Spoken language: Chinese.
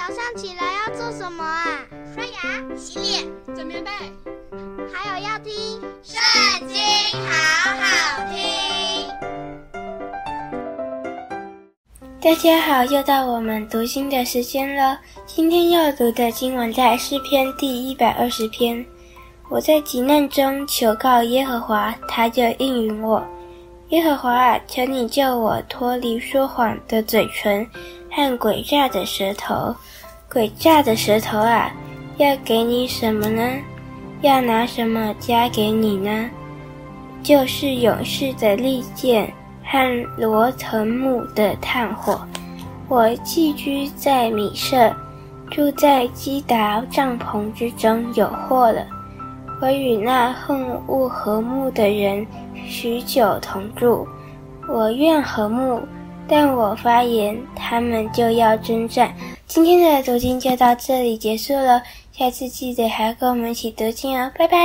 早上起来要做什么啊？刷牙、洗脸、整棉被，还有要听《圣经》，好好听。大家好，又到我们读经的时间了。今天要读的经文在诗篇第一百二十篇。我在急难中求告耶和华，他就应允我。耶和华啊，求你救我脱离说谎的嘴唇和诡诈的舌头。诡诈的舌头啊，要给你什么呢？要拿什么加给你呢？就是勇士的利剑和罗腾木的炭火。我寄居在米舍，住在基达帐篷之中，有祸了。我与那恨恶和睦的人许久同住，我愿和睦，但我发言，他们就要征战。今天的读经就到这里结束了，下次记得还要跟我们一起读经哦，拜拜。